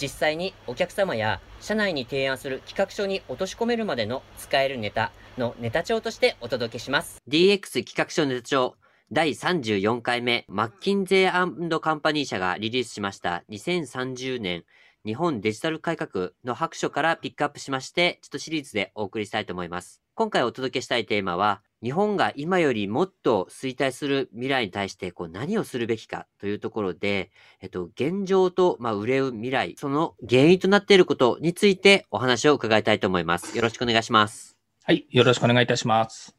実際にお客様や社内に提案する企画書に落とし込めるまでの使えるネタのネタ帳としてお届けします。DX 企画書ネタ帳第34回目、マッキンゼーカンパニー社がリリースしました2030年日本デジタル改革の白書からピックアップしまして、ちょっとシリーズでお送りしたいと思います。今回お届けしたいテーマは、日本が今よりもっと衰退する未来に対してこう何をするべきかというところで、えっと、現状と、まあ、売れる未来、その原因となっていることについてお話を伺いたいと思います。よろしくお願いします。はい、よろしくお願いいたします。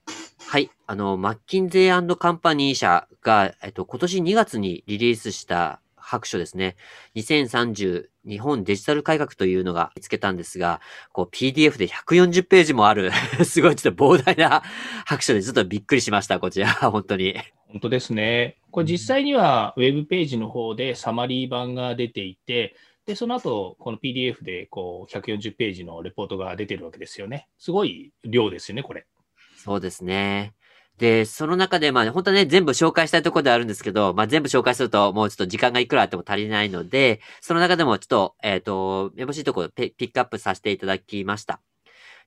はい、あの、マッキンゼーカンパニー社が、えっと、今年2月にリリースした白書ですね。2030日本デジタル改革というのが見つけたんですが、こう PDF で140ページもある すごいちょっと膨大な白書でちょっとびっくりしました、こちら。本当に。本当ですね。これ実際にはウェブページの方でサマリー版が出ていて、で、その後、この PDF でこう140ページのレポートが出てるわけですよね。すごい量ですよね、これ。そうですね。で、その中で、まあ、本当はね、全部紹介したいところではあるんですけど、まあ、全部紹介すると、もうちょっと時間がいくらあっても足りないので、その中でもちょっと、えっ、ー、と、めぼしいところピックアップさせていただきました。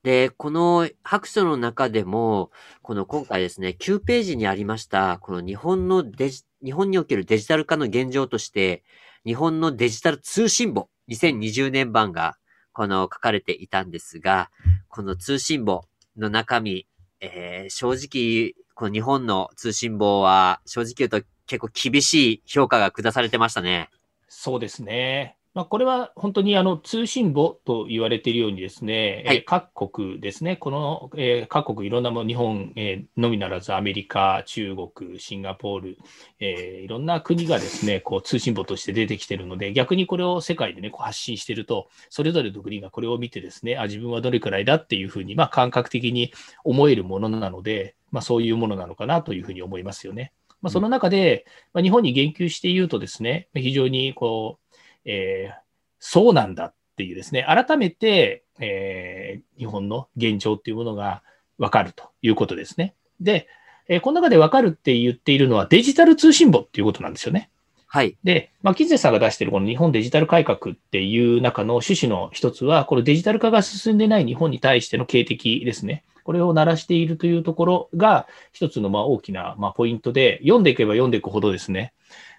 で、この白書の中でも、この今回ですね、9ページにありました、この日本のデジ、日本におけるデジタル化の現状として、日本のデジタル通信簿、2020年版が、この書かれていたんですが、この通信簿の中身、えー、正直、この日本の通信簿は、正直言うと結構厳しい評価が下されてましたね。そうですね。まあ、これは本当にあの通信簿と言われているようにですね、はい、各国ですね、この、えー、各国いろんなも日本、えー、のみならずアメリカ、中国、シンガポール、えー、いろんな国がですね、こう通信簿として出てきているので、逆にこれを世界でね、こう発信していると、それぞれの国がこれを見てですね、あ、自分はどれくらいだっていうふうに、まあ、感覚的に思えるものなので、まあ、そういうものなのかなというふうに思いますよね。まあ、その中で、まあ、日本に言及して言うとですね、非常にこう、えー、そうなんだっていうですね、改めて、えー、日本の現状っていうものが分かるということですね。で、えー、この中で分かるって言っているのはデジタル通信簿っていうことなんですよね。はい。で、まあ、キズさんが出しているこの日本デジタル改革っていう中の趣旨の一つは、このデジタル化が進んでない日本に対しての警笛ですね。これを鳴らしているというところが一つのまあ大きなまあポイントで、読んでいけば読んでいくほどですね、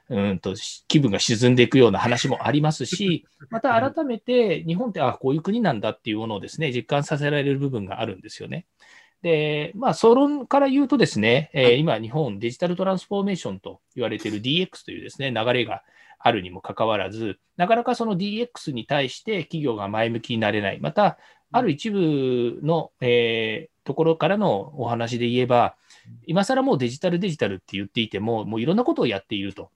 うんと気分が沈んでいくような話もありますし、また改めて日本ってあこういう国なんだっていうものをですね、実感させられる部分があるんですよね。で、まあ、総論から言うとですね、えー、今、日本デジタルトランスフォーメーションと言われている DX というですね、流れがあるにもかかわらず、なかなかその DX に対して企業が前向きになれない。また、ある一部の、えー、ところからのお話で言えば、今更もうデジタルデジタルって言っていても、もういろんなことをやっていると。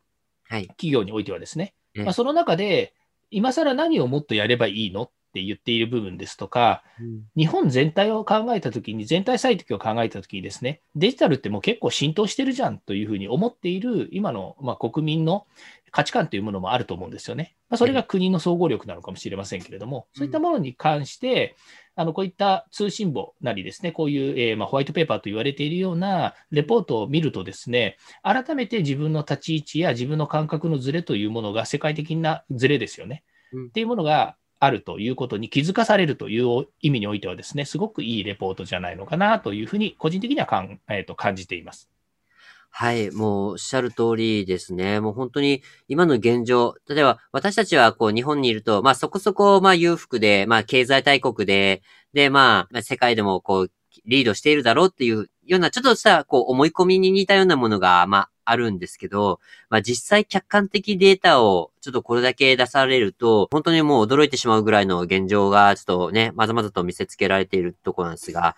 はい、企業においてはですね。まあ、その中で、今更何をもっとやればいいのって言っている部分ですとか、うん、日本全体を考えたときに、全体最適を考えたときにですね、デジタルってもう結構浸透してるじゃんというふうに思っている今の、まあ、国民の価値観というものもあると思うんですよね。まあ、それが国の総合力なのかもしれませんけれども、そういったものに関して、あのこういった通信簿なりですね、こういう、えー、まあ、ホワイトペーパーと言われているようなレポートを見るとですね、改めて自分の立ち位置や自分の感覚のズレというものが世界的なズレですよね。うん、っていうものがあるということに気づかされるという意味においてはですね、すごくいいレポートじゃないのかなというふうに個人的にはかん、えー、と感じています。はい、もうおっしゃる通りですね。もう本当に今の現状、例えば私たちはこう日本にいると、まあそこそこまあ裕福で、まあ経済大国で、でまあ世界でもこうリードしているだろうっていうようなちょっとしたこう思い込みに似たようなものがまああるんですけど、まあ実際客観的データをちょっとこれだけ出されると、本当にもう驚いてしまうぐらいの現状がちょっとね、まざまざと見せつけられているところなんですが、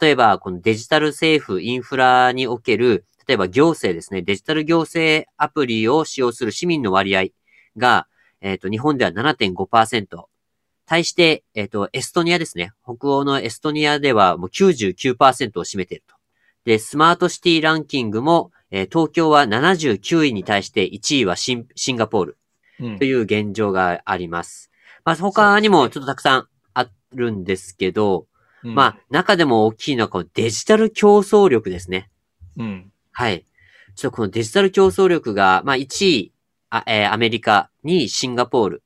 例えばこのデジタル政府、インフラにおける例えば行政ですね、デジタル行政アプリを使用する市民の割合が、えっ、と、日本では7.5%。対して、えっ、と、エストニアですね。北欧のエストニアではもう99%を占めていると。で、スマートシティランキングも、えー東京は79位に対して1位はシンシンガポールうんという現状があります。まあ、他にもちょっとたくさんあるんですけど、うんまあ、中でも大きいのはこのデジタル競争力ですね。うん。はい。ちょっとこのデジタル競争力が、まあ1位、あえーアメリカ、2位シンガポール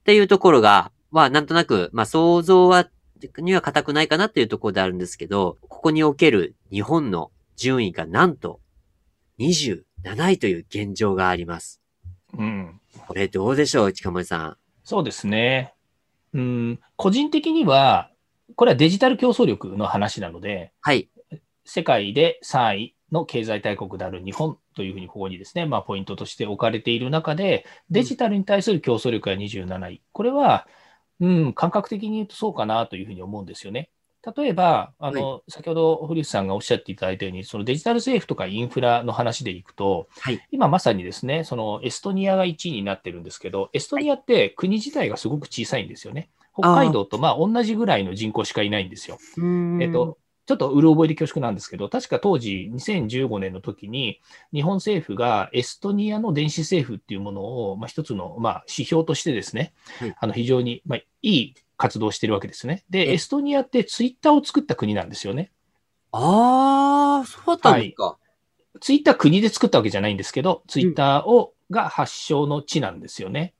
っていうところが、まあなんとなく、まあ想像は、には固くないかなっていうところであるんですけど、ここにおける日本の順位がなんと27位という現状があります。うん。これどうでしょう近森さん？そうですね。うん、個人的には、これはデジタル競争力の話なので、はい。世界で3位の経済大国である日本というふうにここにですね、まあ、ポイントとして置かれている中で、デジタルに対する競争力が27位。これは、うん、感覚的に言うとそうかなというふうに思うんですよね。例えば、あの、先ほど古内さんがおっしゃっていただいたように、そのデジタル政府とかインフラの話でいくと、はい今まさにですね、そのエストニアが1位になってるんですけど、エストニアって国自体がすごく小さいんですよね。北海道とまあ同じぐらいの人口しかいないんですよ。えっと、ちょっとうる覚えで恐縮なんですけど、確か当時2015年の時に、日本政府がエストニアの電子政府っていうものを、まあ、一つの、まあ、指標としてですね、はいあの非常に、まあ、いい活動をしてるわけですね。で、えエストニアってツイッターを作った国なんですよね。ああ、そうだったんですか。ツイッター国で作ったわけじゃないんですけど、ツイッターを、が発祥の地なんですよね。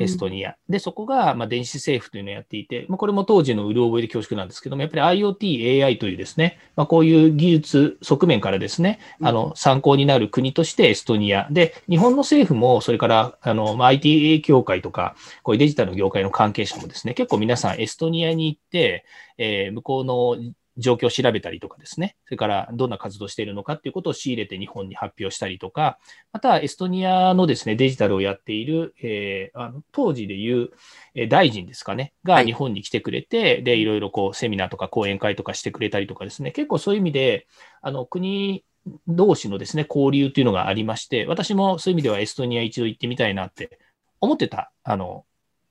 エストニア。で、そこが、まあ、電子政府というのをやっていて、まあ、これも当時のうる覚えで恐縮なんですけども、やっぱり IoT、AI というですね、まあ、こういう技術側面からですね、うんあの、参考になる国としてエストニア。で、日本の政府も、それから、あの、まあ、IT 協会とか、こういうデジタルの業界の関係者もですね、結構皆さんエストニアに行って、えー向こうの状況を調べたりとかですね、それからどんな活動をしているのかっていうことを仕入れて日本に発表したりとか、またエストニアのですね、デジタルをやっている、えーあの当時でいう、えー大臣ですかね、がはい。日本に来てくれて、で、いろいろこうセミナーとか講演会とかしてくれたりとかですね、結構そういう意味で、あの国同士のですね、交流というのがありまして、私もそういう意味ではエストニア一度行ってみたいなって思ってた、あの、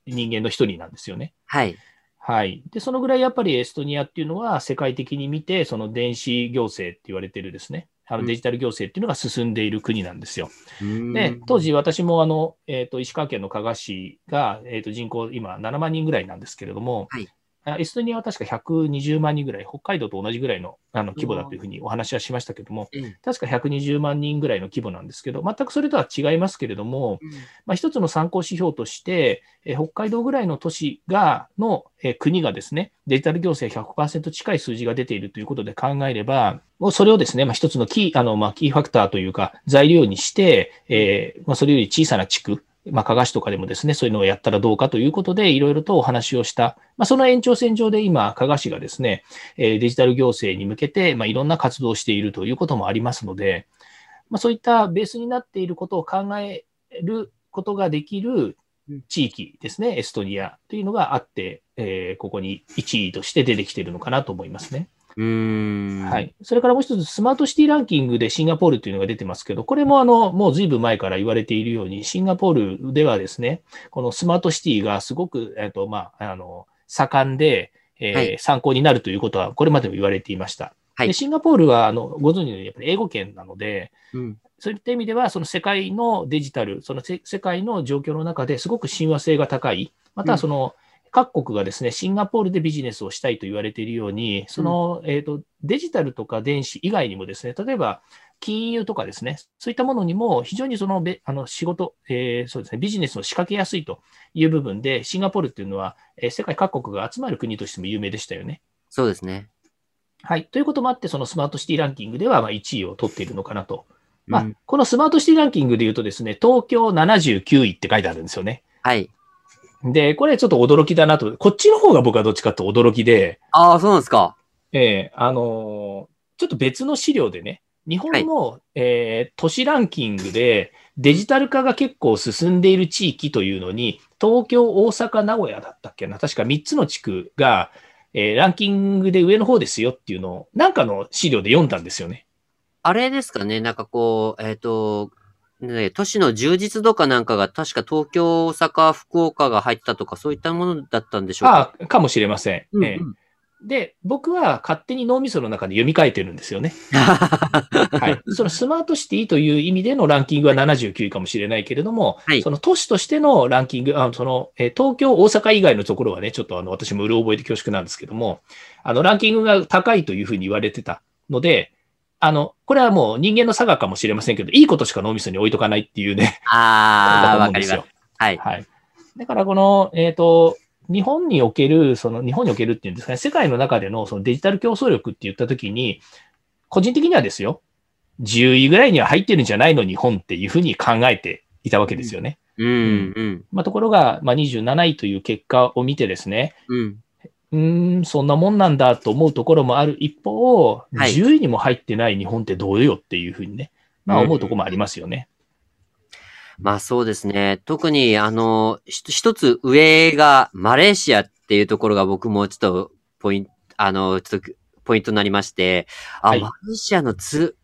人間の一人なんですよね。はい。はい。で、そのぐらいやっぱりエストニアっていうのは世界的に見て、その電子行政って言われてるですね、あうんのデジタル行政っていうのが進んでいる国なんですよ。でで、当時私もあの、えっ、と、石川県の加賀市が、えっ、と、人口今7万人ぐらいなんですけれども、はいあエストニアは確か120万人ぐらい、北海道と同じぐらいのあの規模だというふうにお話はしましたけども、ええ確か120万人ぐらいの規模なんですけど、全くそれとは違いますけれども、まあ、一つの参考指標として、えー北海道ぐらいの都市が、の、えー国がですね、デジタル行政100%近い数字が出ているということで考えれば、もうそれをですね、まあ、一つのキー、あの、まあ、キーファクターというか、材料にして、えーまあ、それより小さな地区、まあ、加賀市とかでもですね、そういうのをやったらどうかということで、いろいろとお話をした。まあ、その延長線上で今、加賀市がですね、えーデジタル行政に向けて、まあ、いろんな活動をしているということもありますので、まあ、そういったベースになっていることを考えることができる地域ですね、エストニアというのがあって、えーここに1位として出てきているのかなと思いますね。うーん。は。い。それからもう一つ、スマートシティランキングでシンガポールというのが出てますけど、これもあの、もうずいぶん前から言われているように、シンガポールではですね、このスマートシティがすごく、えっ、と、まあ、あの、盛んで、えーはい参考になるということは、これまでも言われていました。はいでシンガポールは、あの、ご存知のように、やっぱり英語圏なので、うん。そういった意味では、その世界のデジタル、そのせ世界の状況の中ですごく親和性が高い、またはその、各国がですね、シンガポールでビジネスをしたいと言われているように、その、えっ、と、デジタルとか電子以外にもですね、例えば、金融とかですね、そういったものにも非常にそのべあの仕事、えーそうですね、ビジネスを仕掛けやすいという部分で、シンガポールっていうのは、えー世界各国が集まる国としても有名でしたよね。そうですね。はい。ということもあって、そのスマートシティランキングではまあ1位を取っているのかなと。まあうん、このスマートシティランキングで言うとですね、東京79位って書いてあるんですよね。はい。で、これちょっと驚きだなと。こっちの方が僕はどっちかって驚きで、ああ、そうなんですか。ええあのーちょっと別の資料でね、日本の、えー都市ランキングでデジタル化が結構進んでいる地域というのに、東京、大阪、名古屋だったっけな、確か3つの地区が、えーランキングで上の方ですよっていうのを、なんかの資料で読んだんですよね。あれですかね、なんかこう、えっ、と、ね、都市の充実度かなんかが確か東京、大阪、福岡が入ったとかそういったものだったんでしょうか？ああ、かもしれません。うんうんええで、僕は勝手に脳みその中で読み替えてるんですよね。はい。そのスマートシティという意味でのランキングは79位かもしれないけれども、はいその都市としてのランキング、あその、えー東京、大阪以外のところはね、ちょっとあの、私もうる覚えで恐縮なんですけども、あの、ランキングが高いというふうに言われてたので、あの、これはもう人間の差がかもしれませんけど、いいことしか脳みそに置いとかないっていうね、ああ、わかります。はい。はい。だからこの、えっ、と、日本における、その日本におけるっていうんですかね、世界の中でのそのデジタル競争力って言ったときに、個人的にはですよ、10位ぐらいには入ってるんじゃないの、日本っていうふうに考えていたわけですよね。うん、うん、まあ、ところが、まあ、27位という結果を見てですね、うん。うーん、そんなもんなんだと思うところもある一方、はい10位にも入ってない日本ってどうよっていうふうにね、まあ思うところもありますよね。まあそうですね。特に、あの、ひ一つ上がマレーシアっていうところが僕もちょっとポイント、あの、ちょっとポイントになりまして、あ、はいマレーシアのつ、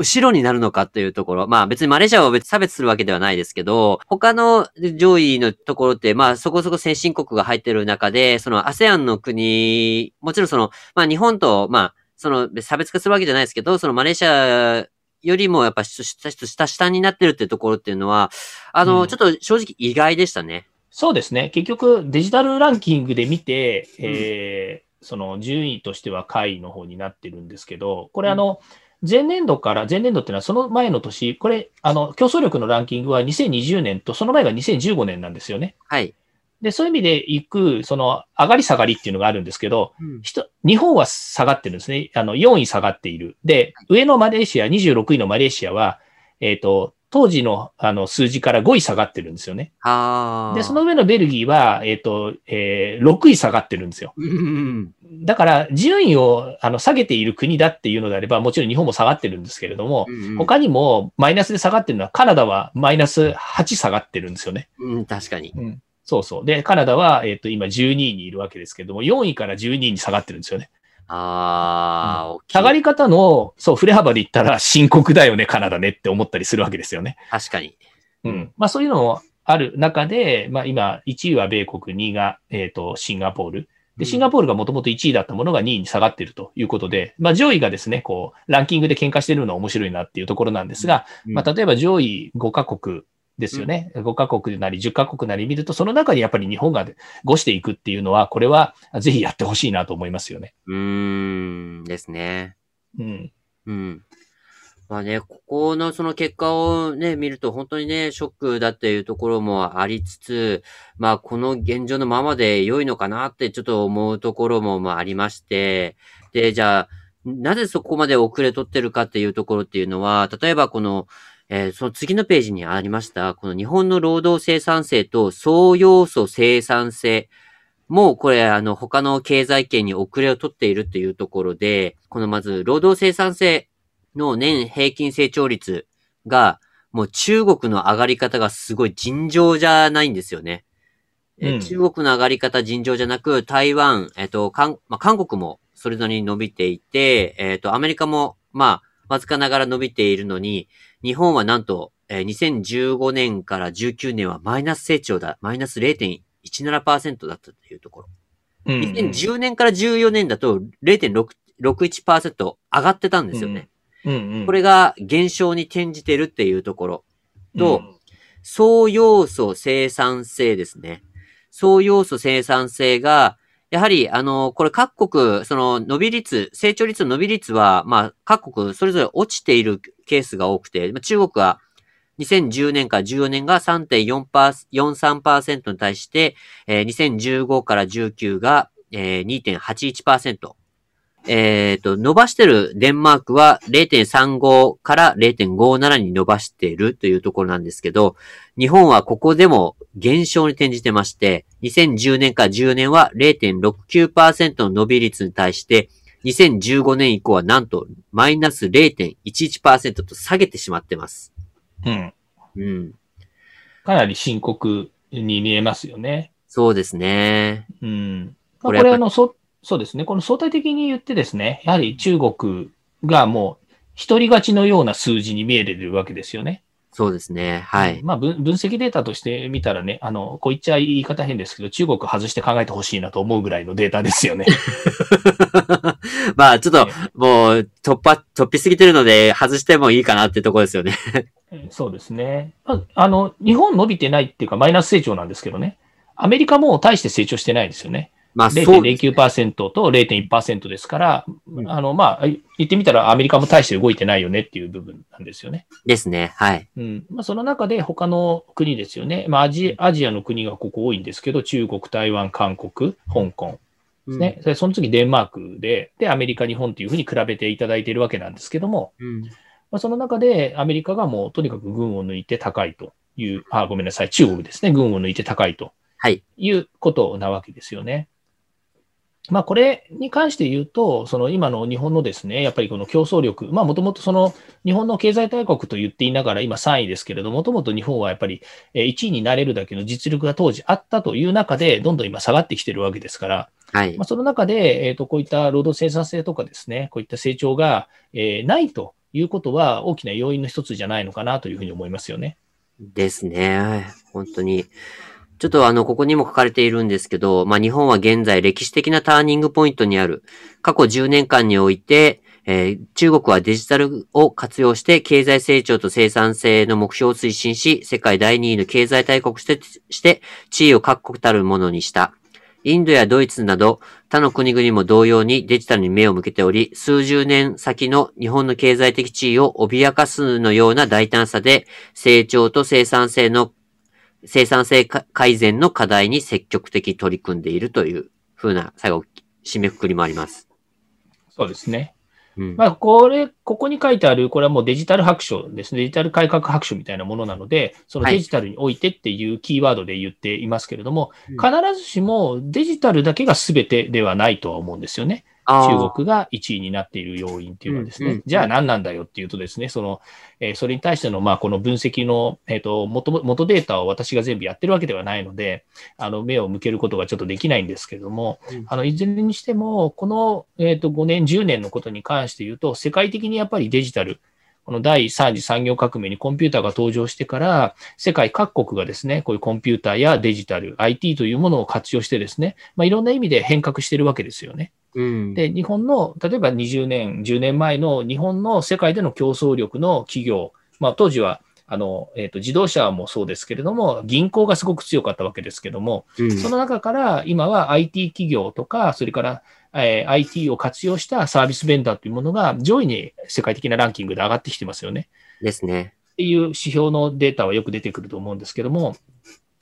後ろになるのかっていうところ。まあ別にマレーシアを別に差別するわけではないですけど、他の上位のところって、まあそこそこ先進国が入ってる中で、その ASEAN の国、もちろんその、まあ日本と、まあ、その差別化するわけじゃないですけど、そのマレーシアよりもやっぱ下、下、下、下になってるっていうところっていうのは、あの、うんちょっと正直意外でしたね。そうですね。結局、デジタルランキングで見て、えーその順位としては下位の方になってるんですけど、これうんあの、前年度から、前年度っていうのはその前の年、これ、あの、競争力のランキングは2020年と、その前が2015年なんですよね。はい。で、そういう意味で行く、その、上がり下がりっていうのがあるんですけど、人日本は下がってるんですね。あの、4位下がっている。で、上のマレーシア、26位のマレーシアは、えっ、と、当時のあの数字から5位下がってるんですよね。はあ。で、その上のベルギーは、えっ、と、えー6位下がってるんですよ。うん、だから、順位をあの下げている国だっていうのであれば、もちろん日本も下がってるんですけれども、うん他にもマイナスで下がってるのは、カナダはマイナス8下がってるんですよね。うん、確かに。そうそう。で、カナダは、えっ、と、今12位にいるわけですけれども、4位から12位に下がってるんですよね。ああ、下がり方の、そう、振れ幅で言ったら深刻だよね、カナダねって思ったりするわけですよね。確かに。うん。まあそういうのもある中で、まあ今、1位は米国、2位が、えっ、と、シンガポール。で、シンガポールがもともと1位だったものが2位に下がっているということで、まあ上位がですね、こう、ランキングで喧嘩してるのは面白いなっていうところなんですが、うんまあ例えば上位5カ国ですよね。5カ国なり10カ国なり見ると、その中にやっぱり日本が5していくっていうのは、これはぜひやってほしいなと思いますよね。うーん、ですね。うん。うん。まあね、ここのその結果をね、見ると本当にね、ショックだっていうところもありつつ、まあこの現状のままで良いのかなってちょっと思うところもまあありまして、で、じゃあ、なぜそこまで遅れとってるかっていうところっていうのは、例えばこの、えーその次のページにありました、この日本の労働生産性と総要素生産性もうこれあの他の経済圏に遅れを取っているというところで、このまず労働生産性の年平均成長率が、もう中国の上がり方がすごい尋常じゃないんですよね。えうん中国の上がり方尋常じゃなく、台湾、えっ、と、韓、まあ、韓国もそれなりに伸びていて、えっ、と、アメリカも、まあ、わずかながら伸びているのに、日本はなんと、えー2015年から19年はマイナス成長だ。マイナス0.17%だったというところ。うん2010年から14年だと0.61%上がってたんですよね。うんうんこれが減少に転じてるっていうところ。とうん総要素生産性ですね。総要素生産性が、やはり、あの、これ各国、その伸び率、成長率の伸び率は、まあ、各国それぞれ落ちているケースが多くて、中国は2010年から14年が3.43%に対して、えー2015から19が、えー2.81%。えっ、と、伸ばしてるデンマークは0.35から0.57に伸ばしているというところなんですけど、日本はここでも減少に転じてまして、2010年から14年は0.69%の伸び率に対して、2015年以降はなんとマイナス0.11%と下げてしまってます。うんうん。かなり深刻に見えますよね。そうですね。うん。まあ、これこれあの、そ、そうですね。この相対的に言ってですね、やはり中国がもう一人勝ちのような数字に見えてるわけですよね。そうですね。はい。まあ分、分析データとして見たらね、あの、こう言っちゃ言い方変ですけど、中国外して考えてほしいなと思うぐらいのデータですよね。まあ、ちょっと、もう、突破、突飛すぎてるので、外してもいいかなってところですよね。そうですね。まあ、あの、日本伸びてないっていうか、マイナス成長なんですけどね。アメリカも大して成長してないですよね。まあ、0.09%と0.1%ですから、うんあの、まあ、言ってみたらアメリカも大して動いてないよね。っていう部分なんですよね。ですね。はい。うん。まあ、その中で他の国ですよね。まあ、アジアジアの国がここ多いんですけど、中国、台湾、韓国、香港ですね。それその次デンマークで、で、アメリカ、日本っていうふうに比べていただいているわけなんですけども、うん。まあ、その中でアメリカがもうとにかく軍を抜いて高いという、あ、ごめんなさい、中国ですね。軍を抜いて高いとはい。いうことなわけですよね。まあ、これに関して言うと、その今の日本のですね、やっぱりこの競争力、まあ、もともとその日本の経済大国と言っていながら今3位ですけれども、もともと日本はやっぱりえー1位になれるだけの実力が当時あったという中で、どんどん今下がってきてるわけですから、はいまあ、。その中で、えー、とこういった労働生産性とかですね、こういった成長が、えーないということは大きな要因の一つじゃないのかなというふうに思いますよね。ですね。本当に。ちょっとあの、ここにも書かれているんですけど、まあ日本は現在歴史的なターニングポイントにある。過去10年間において、えー中国はデジタルを活用して経済成長と生産性の目標を推進し、世界第2位の経済大国として地位を確固たるものにした。インドやドイツなど他の国々も同様にデジタルに目を向けており、数十年先の日本の経済的地位を脅かすのような大胆さで、成長と生産性の、生産性か改善の課題に積極的に取り組んでいるというふうな最後、締めくくりもあります。そうですね。うん。まあ、これ、ここに書いてある、これはもうデジタル白書ですね。デジタル改革白書みたいなものなので、そのはいデジタルにおいてっていうキーワードで言っていますけれども、うん必ずしもデジタルだけが全てではないとは思うんですよね。中国が1位になっている要因っていうのはですね、じゃあ何なんだよっていうとですね、その、えーそれに対しての、まあ、この分析の、えっ、と、元々、元データを私が全部やってるわけではないので、あの、目を向けることがちょっとできないんですけれども、うん。あの、いずれにしても、この、えっ、と、5年、10年のことに関して言うと、世界的にやっぱりデジタル、この第3次産業革命にコンピューターが登場してから、世界各国がですね、こういうコンピューターやデジタル、IT というものを活用してですね、まあ、いろんな意味で変革してるわけですよね。うん。で、日本の、例えば20年、10年前の日本の世界での競争力の企業、まあ、当時は、あの、えっ、と、自動車もそうですけれども、銀行がすごく強かったわけですけども、うんその中から今は IT 企業とか、それから、えー IT を活用したサービスベンダーというものが上位に世界的なランキングで上がってきてますよね。ですね。っていう指標のデータはよく出てくると思うんですけども、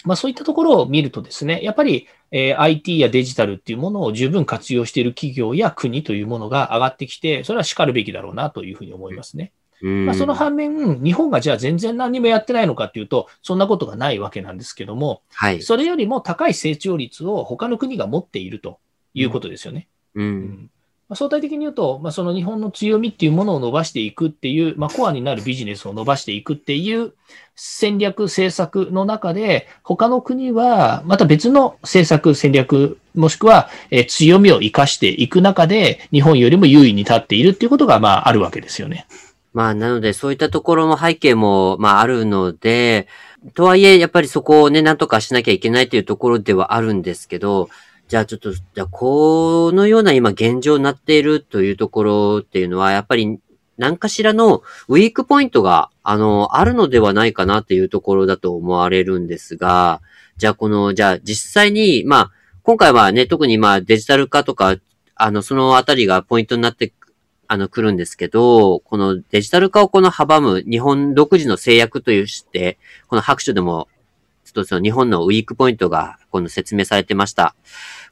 まあそういったところを見るとですね、やっぱり、えー IT やデジタルっていうものを十分活用している企業や国というものが上がってきて、それは叱るべきだろうなというふうに思いますね。うん。まあその反面、日本がじゃあ全然何にもやってないのかっていうと、そんなことがないわけなんですけども、はい。それよりも高い成長率を他の国が持っているということですよね。う。うんんまあ、相対的に言うと、まあ、その日本の強みっていうものを伸ばしていくっていう、まあ、コアになるビジネスを伸ばしていくっていう戦略、政策の中で、他の国はまた別の政策、戦略、もしくは、えー強みを生かしていく中で、日本よりも優位に立っているっていうことが、まあ、あるわけですよね。まあ、なので、そういったところの背景も、まあ、あるので、とはいえ、やっぱりそこをね、なんとかしなきゃいけないというところではあるんですけど、じゃあちょっと、じゃあこのような今現状になっているというところっていうのは、やっぱり何かしらのウィークポイントが、あの、あるのではないかなっていうところだと思われるんですが、じゃあこの、じゃあ実際に、まあ、今回はね、特にまあデジタル化とか、あの、そのあたりがポイントになってあの、来るんですけど、このデジタル化をこの阻む日本独自の制約というして、この白書でも、ちょっとその日本のウィークポイントが、この説明されてました。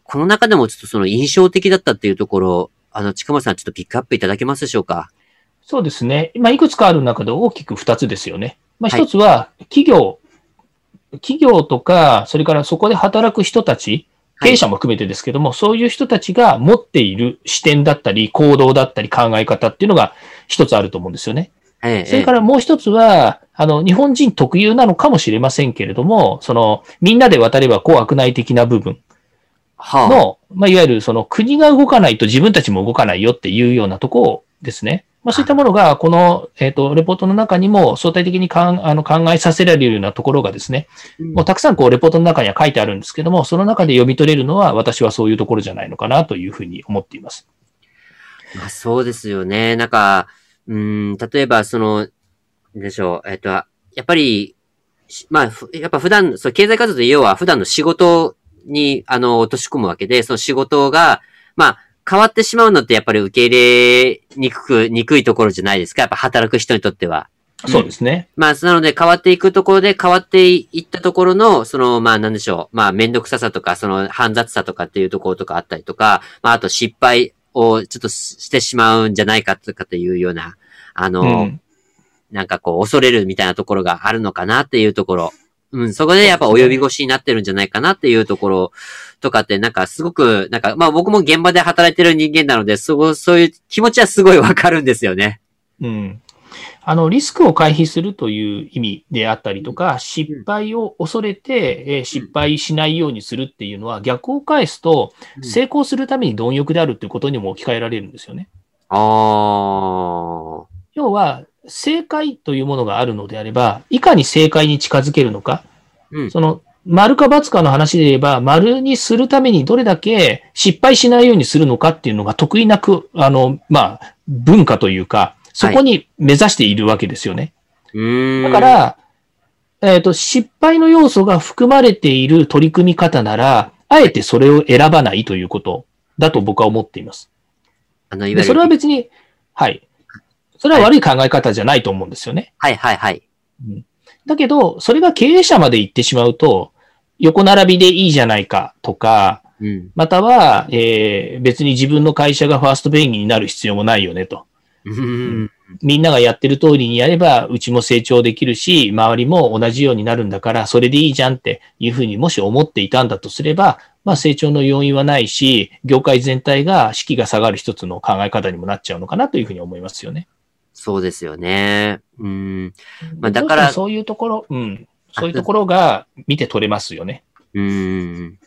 この中でもちょっとその印象的だったっていうところ、あの、近森さんちょっとピックアップいただけますでしょうか？そうですね。まあ、いくつかある中で大きく2つですよね。まあ、はい1つは、企業、企業とか、それからそこで働く人たち、経営者も含めてですけども、そういう人たちが持っている視点だったり、行動だったり、考え方っていうのが一つあると思うんですよね。ええ、それからもう一つは、あの、日本人特有なのかもしれませんけれども、その、みんなで渡ればこう悪内的な部分はあ、の、まあ、いわゆるその国が動かないと自分たちも動かないよっていうようなところですね。まあ、そういったものが、この、えっ、と、レポートの中にも相対的にかんあの考えさせられるようなところがですね、もうたくさんこう、レポートの中には書いてあるんですけども、その中で読み取れるのは、私はそういうところじゃないのかなというふうに思っています。まあ、そうですよね。なんか、うん、例えば、その、でしょう、えっ、と、やっぱり、まあ、やっぱ普段、そう、経済活動で要は普段の仕事に、あの、落とし込むわけで、その仕事が、まあ、変わってしまうのってやっぱり受け入れにくく、にくいところじゃないですか？やっぱ働く人にとっては。そうですね。まあ、なので変わっていくところで変わっていったところの、その、まあなんでしょう。まあめんどくささとか、その煩雑さとかっていうところとかあったりとか、まああと失敗をちょっとしてしまうんじゃないかとかっていうような、あの、うん、なんかこう恐れるみたいなところがあるのかなっていうところ。うん、そこでやっぱ及び腰になってるんじゃないかなっていうところとかって、なんかすごく、なんか、まあ僕も現場で働いてる人間なので、そそういう気持ちはすごいわかるんですよね。うん。あの、リスクを回避するという意味であったりとか、失敗を恐れて、え失敗しないようにするっていうのは、逆を返すと、成功するために貪欲であるっていうことにも置き換えられるんですよね。ああ。要は、正解というものがあるのであれば、いかに正解に近づけるのか、うん、その、丸か×かの話で言えば、丸にするためにどれだけ失敗しないようにするのかっていうのが得意なく、あの、まあ、文化というか、そこに目指しているわけですよね。はい、だから、えっ、ー、と、失敗の要素が含まれている取り組み方なら、あえてそれを選ばないということだと僕は思っています。あの、いわゆる。それは別に、はい。それは悪い考え方じゃないと思うんですよね。はいはいはい。うん、だけど、それが経営者まで行ってしまうと、横並びでいいじゃないかとか、うん、または、えー、別に自分の会社がファーストペインになる必要もないよねと。うん、みんながやってる通りにやれば、うちも成長できるし、周りも同じようになるんだから、それでいいじゃんっていうふうにもし思っていたんだとすれば、まあ成長の要因はないし、業界全体が士気が下がる一つの考え方にもなっちゃうのかなというふうに思いますよね。そうですよね。うん。まあ、だから。そういうところ、うん。そういうところが見て取れますよね。うん。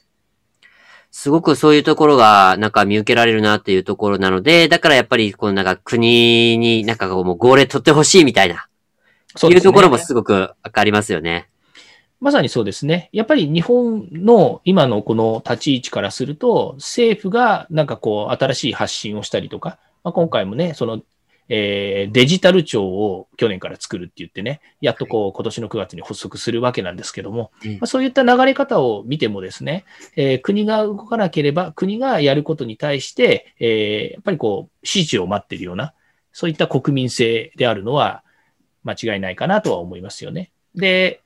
すごくそういうところが、なんか見受けられるなっていうところなので、だからやっぱり、このなんか国になんかこうもう号令取ってほしいみたいな、そういうところもすごくわかりますよね。まさにそうですね。やっぱり日本の今のこの立ち位置からすると、政府がなんかこう新しい発信をしたりとか、まあ、今回もね、そのえー、デジタル庁を去年から作るって言ってね、やっとこう、今年の9月に発足するわけなんですけども、まあ、そういった流れ方を見てもですね、えー、国が動かなければ、国がやることに対して、えー、やっぱりこう、指示を待っているような、そういった国民性であるのは間違いないかなとは思いますよね。で、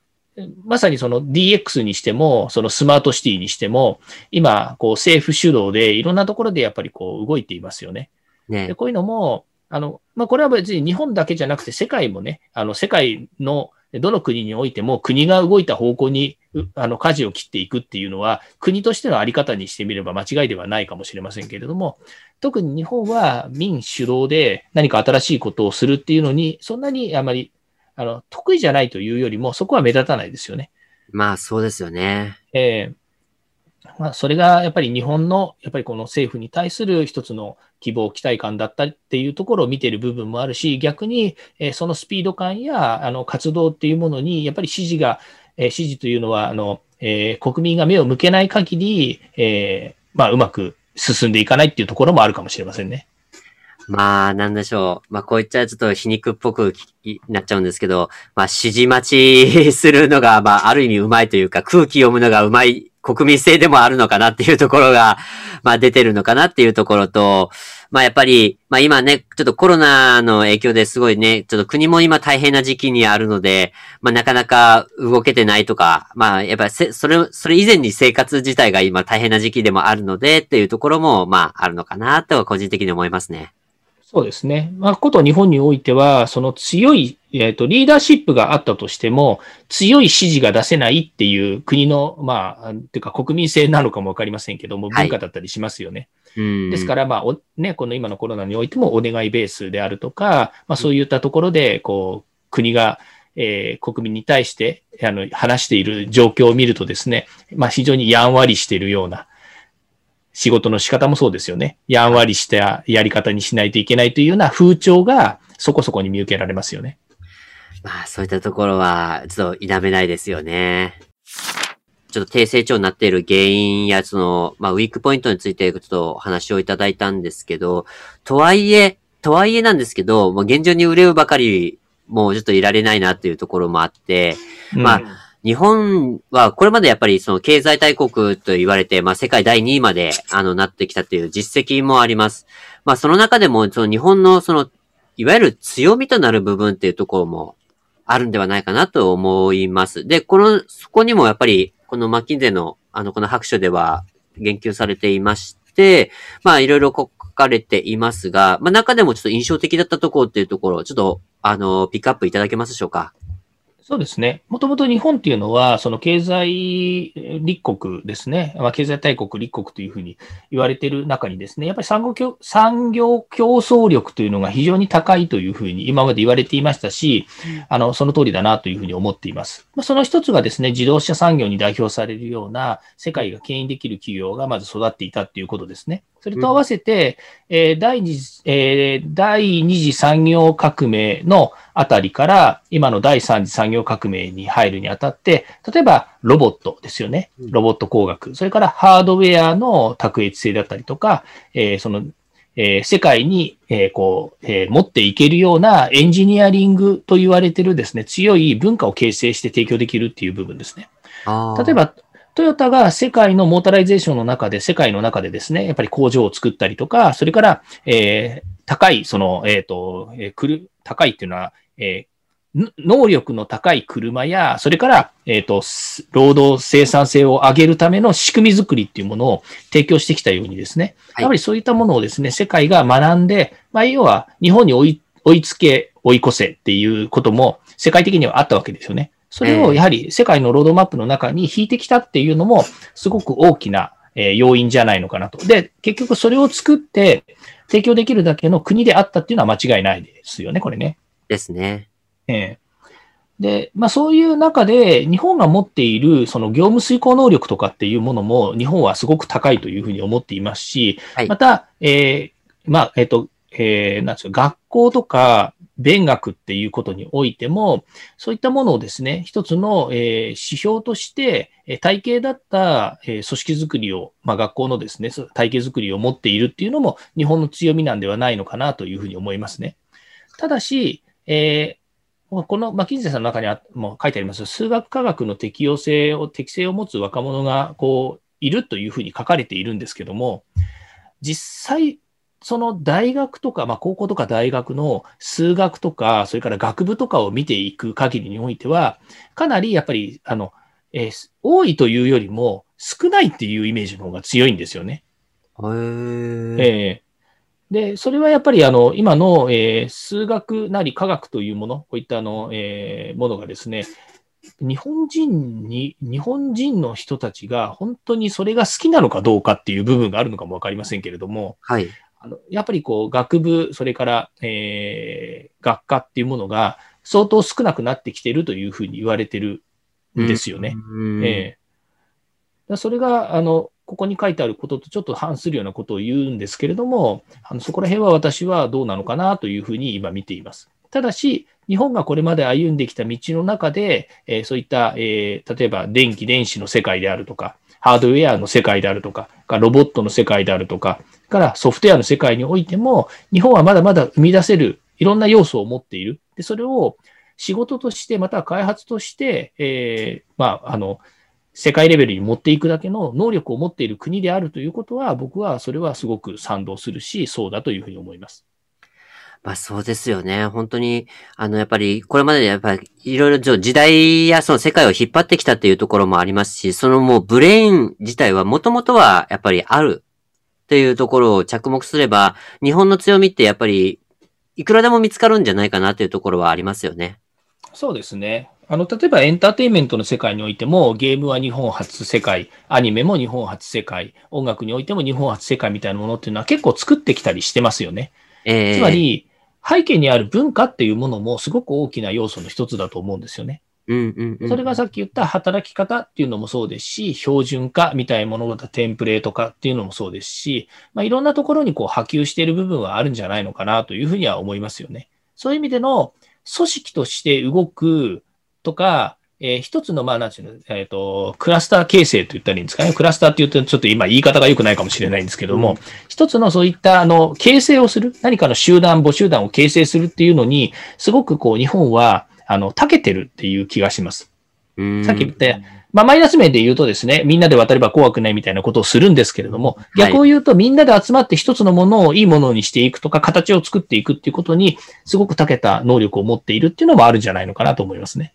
まさにその DX にしても、そのスマートシティにしても、今、こう政府主導でいろんなところでやっぱりこう動いていますよね。ねでこういうのも、あの、まあ、これは別に日本だけじゃなくて世界もね、あの、世界のどの国においても国が動いた方向に、あの、舵を切っていくっていうのは、国としてのあり方にしてみれば間違いではないかもしれませんけれども、特に日本は民主導で何か新しいことをするっていうのに、そんなにあまり、あの、得意じゃないというよりも、そこは目立たないですよね。まあ、そうですよね。ええーまあ、それがやっぱり日本の、やっぱりこの政府に対する一つの希望、期待感だったっていうところを見ている部分もあるし、逆に、えそのスピード感やあの活動っていうものに、やっぱり支持が、え支持というのは、あの、えー、国民が目を向けない限り、えー、まあ、うまく進んでいかないっていうところもあるかもしれませんね。まあ、なんでしょう。まあ、こういっちゃちょっと皮肉っぽくなっちゃうんですけど、まあ、指示待ちするのが、まあ、ある意味うまいというか、空気読むのがうまい国民性でもあるのかなっていうところが、まあ、出てるのかなっていうところと、まあ、やっぱり、まあ、今ね、ちょっとコロナの影響ですごいね、ちょっと国も今大変な時期にあるので、まあ、なかなか動けてないとか、まあ、やっぱりそれ、それ以前に生活自体が今大変な時期でもあるので、っていうところも、まあ、あるのかなとは個人的に思いますね。そうですね。まあ、こと日本においては、その強い、えっ、ー、と、リーダーシップがあったとしても、強い指示が出せないっていう国の、まあ、ていうか国民性なのかもわかりませんけども、文化だったりしますよね。はい、ですから、まあ、お、ね、この今のコロナにおいてもお願いベースであるとか、まあ、そういったところで、こう、国が、えー、国民に対して、あの、話している状況を見るとですね、まあ、非常にやんわりしているような、仕事の仕方もそうですよね。やんわりしたやり方にしないといけないというような風潮が、そこそこに見受けられますよね。まあ、そういったところは、ちょっと否めないですよね。ちょっと低成長になっている原因や、その、まあ、ウィークポイントについて、ちょっと話をいただいたんですけど、とはいえ、とはいえなんですけど、もう現状に憂うばかり、もうちょっといられないなっていうところもあって、まあ、日本はこれまでやっぱりその経済大国と言われて、まあ世界第2位まであのなってきたっていう実績もあります。まあその中でもその日本のそのいわゆる強みとなる部分っていうところもあるんではないかなと思います。で、この、そこにもやっぱりこのマッキンゼのあのこの白書では言及されていまして、まあいろいろ書かれていますが、まあ中でもちょっと印象的だったところっていうところ、ちょっとあの、ピックアップいただけますでしょうか？そうですね。もともと日本っていうのは、その経済立国ですね。まあ、経済大国立国というふうに言われている中にですね、やっぱり産業産業競争力というのが非常に高いというふうに今まで言われていましたし、あの、その通りだなというふうに思っています。まあ、その一つがですね、自動車産業に代表されるような世界が牽引できる企業がまず育っていたということですね。それと合わせて、うん、えー、第二次、えー、第二次産業革命のあたりから、今の第三次産業革命に入るにあたって、例えばロボットですよね。ロボット工学。それからハードウェアの卓越性だったりとか、えー、その、えー、世界に、えー、こう、えー、持っていけるようなエンジニアリングと言われてるですね、強い文化を形成して提供できるっていう部分ですね。例えば、トヨタが世界のモータリゼーションの中で、世界の中でですね、やっぱり工場を作ったりとか、それから、えー、高い、その、えっ、ー、と、えー、くる、高いっていうのは、えー、能力の高い車や、それから、えっ、ー、と、労働生産性を上げるための仕組み作りっていうものを提供してきたようにですね、やはりそういったものをですね、世界が学んで、まあ、要は日本に追い追いつけ、追い越せっていうことも世界的にはあったわけですよね。それをやはり世界のロードマップの中に引いてきたっていうのも、すごく大きな要因じゃないのかなと。で、結局それを作って提供できるだけの国であったっていうのは間違いないですよね、これね。ですね。ええで、まあそういう中で日本が持っているその業務遂行能力とかっていうものも日本はすごく高いというふうに思っていますし、はい、また、えー、まあ、えっ、ー、と、えー、なんですか、学校とか勉学っていうことにおいても、そういったものをですね、一つの、え、指標として、体系だった、え、組織づくりを、まあ、学校のですね、体系づくりを持っているっていうのも日本の強みなんではないのかなというふうに思いますね。ただし、えー、この、まあ、金ゼさんの中にはも書いてあります、数学科学の適用性を、適性を持つ若者が、こう、いるというふうに書かれているんですけども、実際、その大学とか、まあ、高校とか大学の数学とか、それから学部とかを見ていく限りにおいては、かなりやっぱり、あの、えー、多いというよりも少ないっていうイメージの方が強いんですよね。へえー、で、それはやっぱりあの、今の、えー、数学なり科学というもの、こういったあの、えー、ものがですね、日本人に、日本人の人たちが本当にそれが好きなのかどうかっていう部分があるのかもわかりませんけれども、はい。あのやっぱりこう学部、それから、えー、学科っていうものが相当少なくなってきているというふうに言われてるんですよね。えー、それが、あの、ここに書いてあることとちょっと反するようなことを言うんですけれども、あのそこら辺は私はどうなのかなというふうに今見ています。ただし、日本がこれまで歩んできた道の中で、えー、そういった、えー、例えば電気、電子の世界であるとか、ハードウェアの世界であるとか、ロボットの世界であるとか、からソフトウェアの世界においても、日本はまだまだ生み出せるいろんな要素を持っている。で、それを仕事として、または開発として、えー、まあ、あの、世界レベルに持っていくだけの能力を持っている国であるということは、僕はそれはすごく賛同するし、そうだというふうに思います。まあそうですよね。本当に、あの、やっぱり、これまでやっぱり、いろいろ時代やその世界を引っ張ってきたっていうところもありますし、そのもうブレイン自体はもともとはやっぱりあるっていうところを着目すれば、日本の強みってやっぱり、いくらでも見つかるんじゃないかなっていうところはありますよね。そうですね。あの、例えばエンターテインメントの世界においても、ゲームは日本初世界、アニメも日本初世界、音楽においても日本初世界みたいなものっていうのは結構作ってきたりしてますよね。えー、つまり、背景にある文化っていうものもすごく大きな要素の一つだと思うんですよね。うんうんうん、それがさっき言った働き方っていうのもそうですし、標準化みたいなものがテンプレート化っていうのもそうですし、まあ、いろんなところにこう波及している部分はあるんじゃないのかなというふうには思いますよね。そういう意味での組織として動くとか、えー、一つの、まあ、なんていうの、えっ、ー、と、クラスター形成と言ったらいいんですかね。クラスターって言うと、ちょっと今言い方が良くないかもしれないんですけども、うん、一つのそういった、あの、形成をする、何かの集団、母集団を形成するっていうのに、すごくこう、日本は、あの、長けてるっていう気がします。さっき言った、まあ、マイナス面で言うとですね、みんなで渡れば怖くないみたいなことをするんですけれども、逆を言うと、みんなで集まって一つのものをいいものにしていくとか、形を作っていくっていうことに、すごく長けた能力を持っているっていうのもあるんじゃないのかなと思いますね。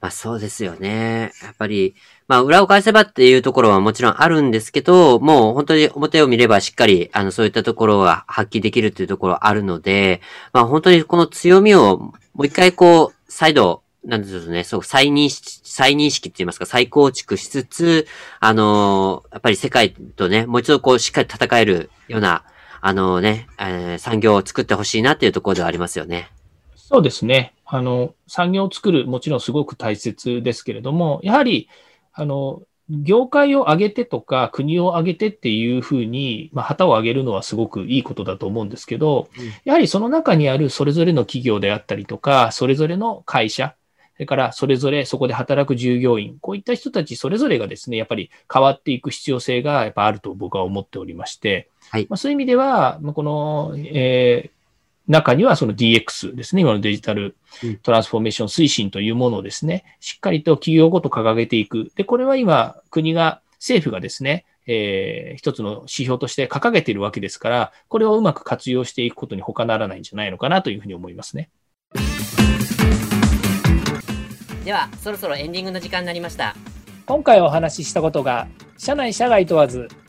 まあそうですよね。やっぱり、まあ裏を返せばっていうところはもちろんあるんですけど、もう本当に表を見ればしっかり、あのそういったところが発揮できるっていうところあるので、まあ本当にこの強みをもう一回こう、再度なんでしょうね、そう、再認識、再認識って言いますか、再構築しつつ、あのー、やっぱり世界とね、もう一度こう、しっかり戦えるような、あのー、ね、えー、産業を作ってほしいなっていうところではありますよね。そうですね。あの、産業を作る、もちろんすごく大切ですけれども、やはり、あの、業界を上げてとか、国を上げてっていうふうに、まあ、旗を上げるのはすごくいいことだと思うんですけど、うん、やはりその中にあるそれぞれの企業であったりとか、それぞれの会社、それからそれぞれそこで働く従業員、こういった人たちそれぞれがですね、やっぱり変わっていく必要性がやっぱあると僕は思っておりまして、はい、まあ、そういう意味では、この、えー、中にはその DX ですね、今のデジタルトランスフォーメーション推進というものをですね、しっかりと企業ごと掲げていく。で、これは今、国が、政府がですね、えー、一つの指標として掲げているわけですから、これをうまく活用していくことに他ならないんじゃないのかなというふうに思いますね。ではそろそろエンディングの時間になりました今回お話ししたことが社内社外問わず